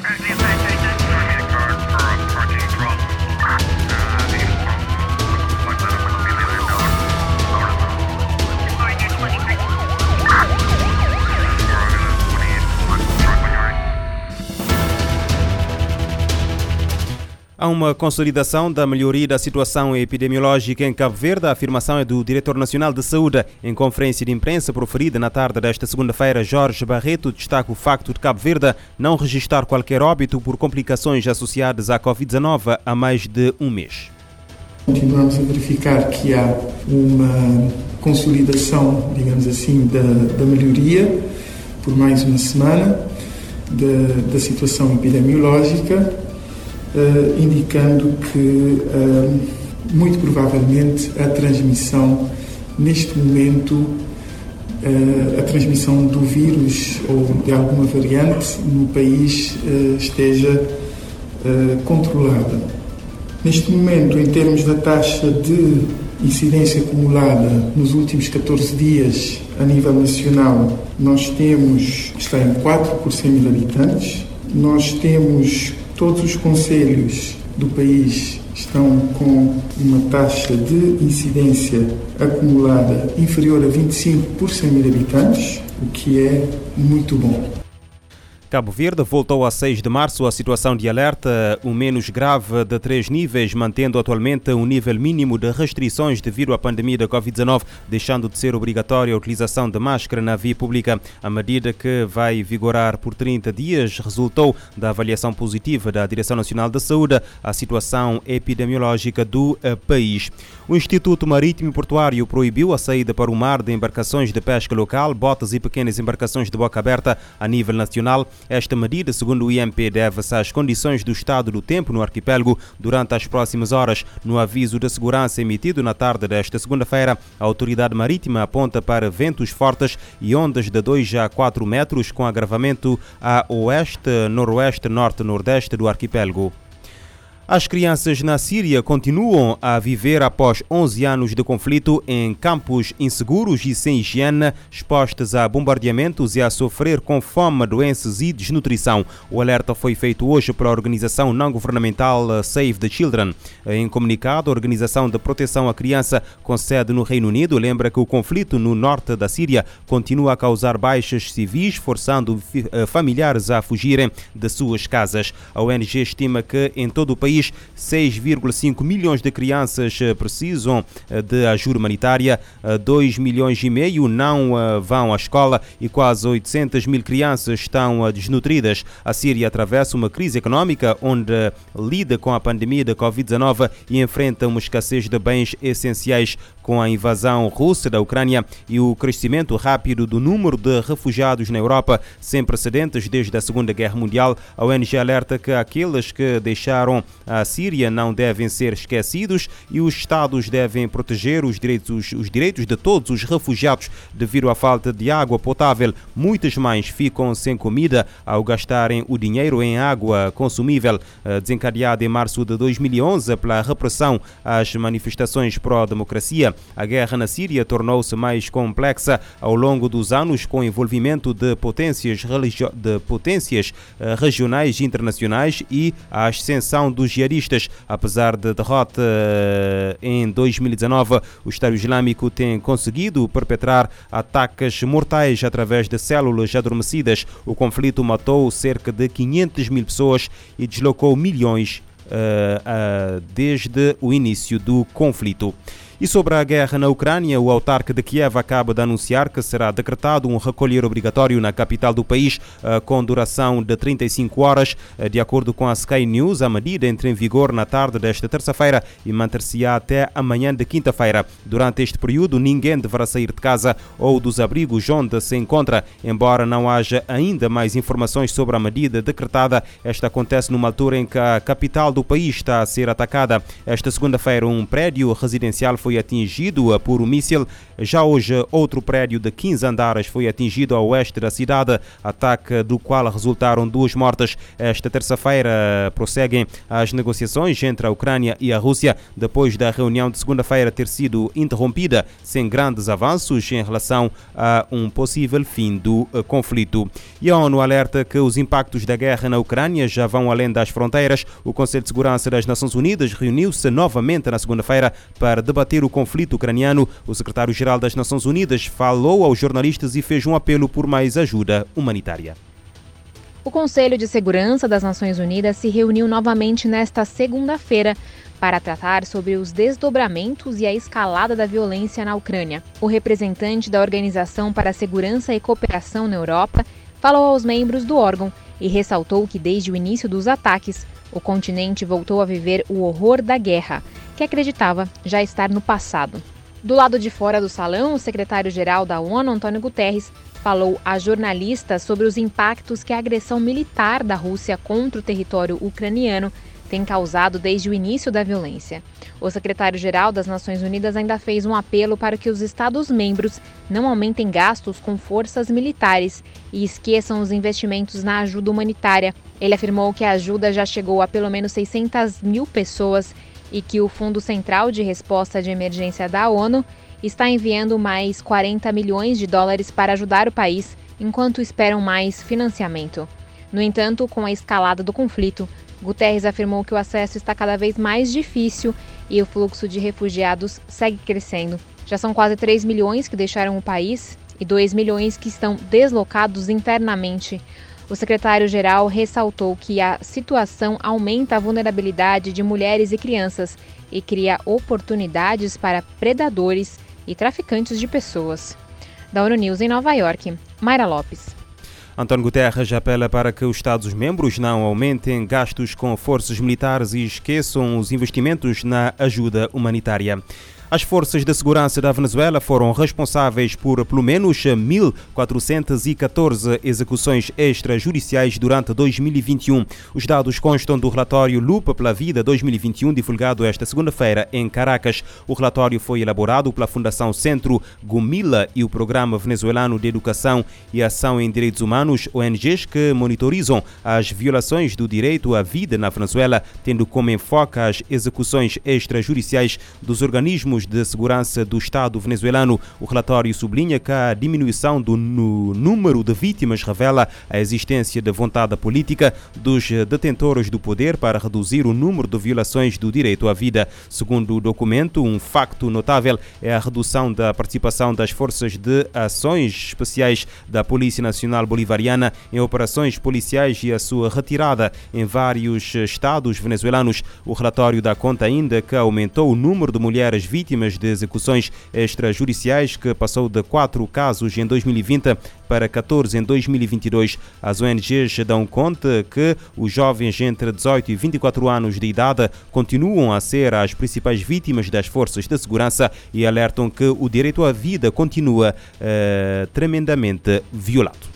Right Há uma consolidação da melhoria da situação epidemiológica em Cabo Verde. A afirmação é do Diretor Nacional de Saúde. Em conferência de imprensa proferida na tarde desta segunda-feira, Jorge Barreto destaca o facto de Cabo Verde não registrar qualquer óbito por complicações associadas à Covid-19 há mais de um mês. Continuamos a verificar que há uma consolidação, digamos assim, da, da melhoria por mais uma semana da, da situação epidemiológica uh, indicando que uh, muito provavelmente a transmissão neste momento uh, a transmissão do vírus ou de alguma variante no país esteja controlada. Neste momento, em termos da taxa de incidência acumulada nos últimos 14 dias a nível nacional, nós temos, está em 4 por 100 mil habitantes. Nós temos Todos os conselhos do país estão com uma taxa de incidência acumulada inferior a 25 por 100 mil habitantes, o que é muito bom. Cabo Verde voltou a 6 de março a situação de alerta, o menos grave de três níveis, mantendo atualmente um nível mínimo de restrições devido à pandemia da Covid-19, deixando de ser obrigatória a utilização de máscara na via pública. A medida que vai vigorar por 30 dias resultou da avaliação positiva da Direção Nacional da Saúde à situação epidemiológica do eh, país. O Instituto Marítimo e Portuário proibiu a saída para o mar de embarcações de pesca local, botas e pequenas embarcações de boca aberta a nível nacional. Esta medida, segundo o IMP, deve-se às condições do estado do tempo no arquipélago durante as próximas horas. No aviso de segurança emitido na tarde desta segunda-feira, a autoridade marítima aponta para ventos fortes e ondas de 2 a 4 metros com agravamento a oeste, noroeste, norte, nordeste do arquipélago. As crianças na Síria continuam a viver após 11 anos de conflito em campos inseguros e sem higiene, expostas a bombardeamentos e a sofrer com fome, doenças e desnutrição. O alerta foi feito hoje pela organização não-governamental Save the Children. Em comunicado, a Organização de Proteção à Criança, com sede no Reino Unido, lembra que o conflito no norte da Síria continua a causar baixas civis, forçando eh, familiares a fugirem de suas casas. A ONG estima que em todo o país país, 6,5 milhões de crianças eh, precisam eh, de ajuda humanitária, 2 eh, milhões e meio não vão à escola e quase 800 mil crianças estão desnutridas. A Síria atravessa uma crise econômica onde lida com a pandemia da Covid-19 e enfrenta uma escassez de bens essenciais com a invasão russa da Ucrânia e o crescimento rápido do número de refugiados na Europa, sem precedentes desde a Segunda Guerra Mundial. A ONG alerta que aqueles que deixaram a Síria não devem ser esquecidos e os Estados devem proteger os direitos, os direitos de todos os refugiados devido à falta de água potável. Muitas mães ficam sem comida ao gastarem o dinheiro em água consumível. Eh, desencadeada em março de 2011 pela repressão às manifestações pró-democracia, a guerra na Síria tornou-se mais complexa ao longo dos anos com o envolvimento de potências, de potências eh, regionais e internacionais e a ascensão dos jihadistas. Apesar da de derrota eh, em 2019, o Estado Islâmico tem conseguido perpetrar ataques mortais através de células adormecidas. O conflito matou cerca de 500 mil pessoas e deslocou milhões uh, desde o início do conflito. E sobre a guerra na Ucrânia, o autarca de Kiev acaba de anunciar que será decretado um recolher obrigatório na capital do país eh, com duração de 35 horas. Eh, de acordo com a Sky News, a medida entra em vigor na tarde desta terça-feira e manter-se-á até amanhã de quinta-feira. Durante este período, ninguém deverá sair de casa ou dos abrigos onde se encontra. Embora não haja ainda mais informações sobre a medida decretada, esta acontece numa altura em que a capital do país está a ser atacada. Esta segunda-feira, um prédio residencial foi foi atingido por um míssil. Já hoje, outro prédio de 15 andares foi atingido ao oeste da cidade, ataque do qual resultaram duas mortes. Esta terça-feira prosseguem as negociações entre a Ucrânia e a Rússia, depois da reunião de segunda-feira ter sido interrompida sem grandes avanços em relação a um possível fim do conflito. E a ONU alerta que os impactos da guerra na Ucrânia já vão além das fronteiras. O Conselho de Segurança das Nações Unidas reuniu-se novamente na segunda-feira para debater o conflito ucraniano. O secretário-geral das Nações Unidas falou aos jornalistas e fez um apelo por mais ajuda humanitária. O Conselho de Segurança das Nações Unidas se reuniu novamente nesta segunda-feira para tratar sobre os desdobramentos e a escalada da violência na Ucrânia. O representante da Organização para a Segurança e Cooperação na Europa falou aos membros do órgão e ressaltou que desde o início dos ataques, o continente voltou a viver o horror da guerra, que acreditava já estar no passado. Do lado de fora do salão, o secretário-geral da ONU, Antônio Guterres, falou a jornalistas sobre os impactos que a agressão militar da Rússia contra o território ucraniano tem causado desde o início da violência. O secretário-geral das Nações Unidas ainda fez um apelo para que os Estados-membros não aumentem gastos com forças militares e esqueçam os investimentos na ajuda humanitária. Ele afirmou que a ajuda já chegou a pelo menos 600 mil pessoas e que o Fundo Central de Resposta de Emergência da ONU está enviando mais 40 milhões de dólares para ajudar o país, enquanto esperam mais financiamento. No entanto, com a escalada do conflito, Guterres afirmou que o acesso está cada vez mais difícil e o fluxo de refugiados segue crescendo. Já são quase 3 milhões que deixaram o país e 2 milhões que estão deslocados internamente. O secretário-geral ressaltou que a situação aumenta a vulnerabilidade de mulheres e crianças e cria oportunidades para predadores e traficantes de pessoas. Da ONU News em Nova York, Mayra Lopes. António Guterres apela para que os Estados-membros não aumentem gastos com forças militares e esqueçam os investimentos na ajuda humanitária. As forças de segurança da Venezuela foram responsáveis por pelo menos 1.414 execuções extrajudiciais durante 2021. Os dados constam do relatório Lupa pela Vida 2021, divulgado esta segunda-feira em Caracas. O relatório foi elaborado pela Fundação Centro Gumila e o Programa Venezuelano de Educação e Ação em Direitos Humanos, ONGs que monitorizam as violações do direito à vida na Venezuela, tendo como enfoque as execuções extrajudiciais dos organismos de segurança do Estado venezuelano. O relatório sublinha que a diminuição do número de vítimas revela a existência de vontade política dos detentores do poder para reduzir o número de violações do direito à vida. Segundo o documento, um facto notável é a redução da participação das forças de ações especiais da Polícia Nacional Bolivariana em operações policiais e a sua retirada em vários estados venezuelanos. O relatório dá conta ainda que aumentou o número de mulheres vítimas vítimas de execuções extrajudiciais, que passou de 4 casos em 2020 para 14 em 2022. As ONGs dão conta que os jovens entre 18 e 24 anos de idade continuam a ser as principais vítimas das forças de segurança e alertam que o direito à vida continua uh, tremendamente violado.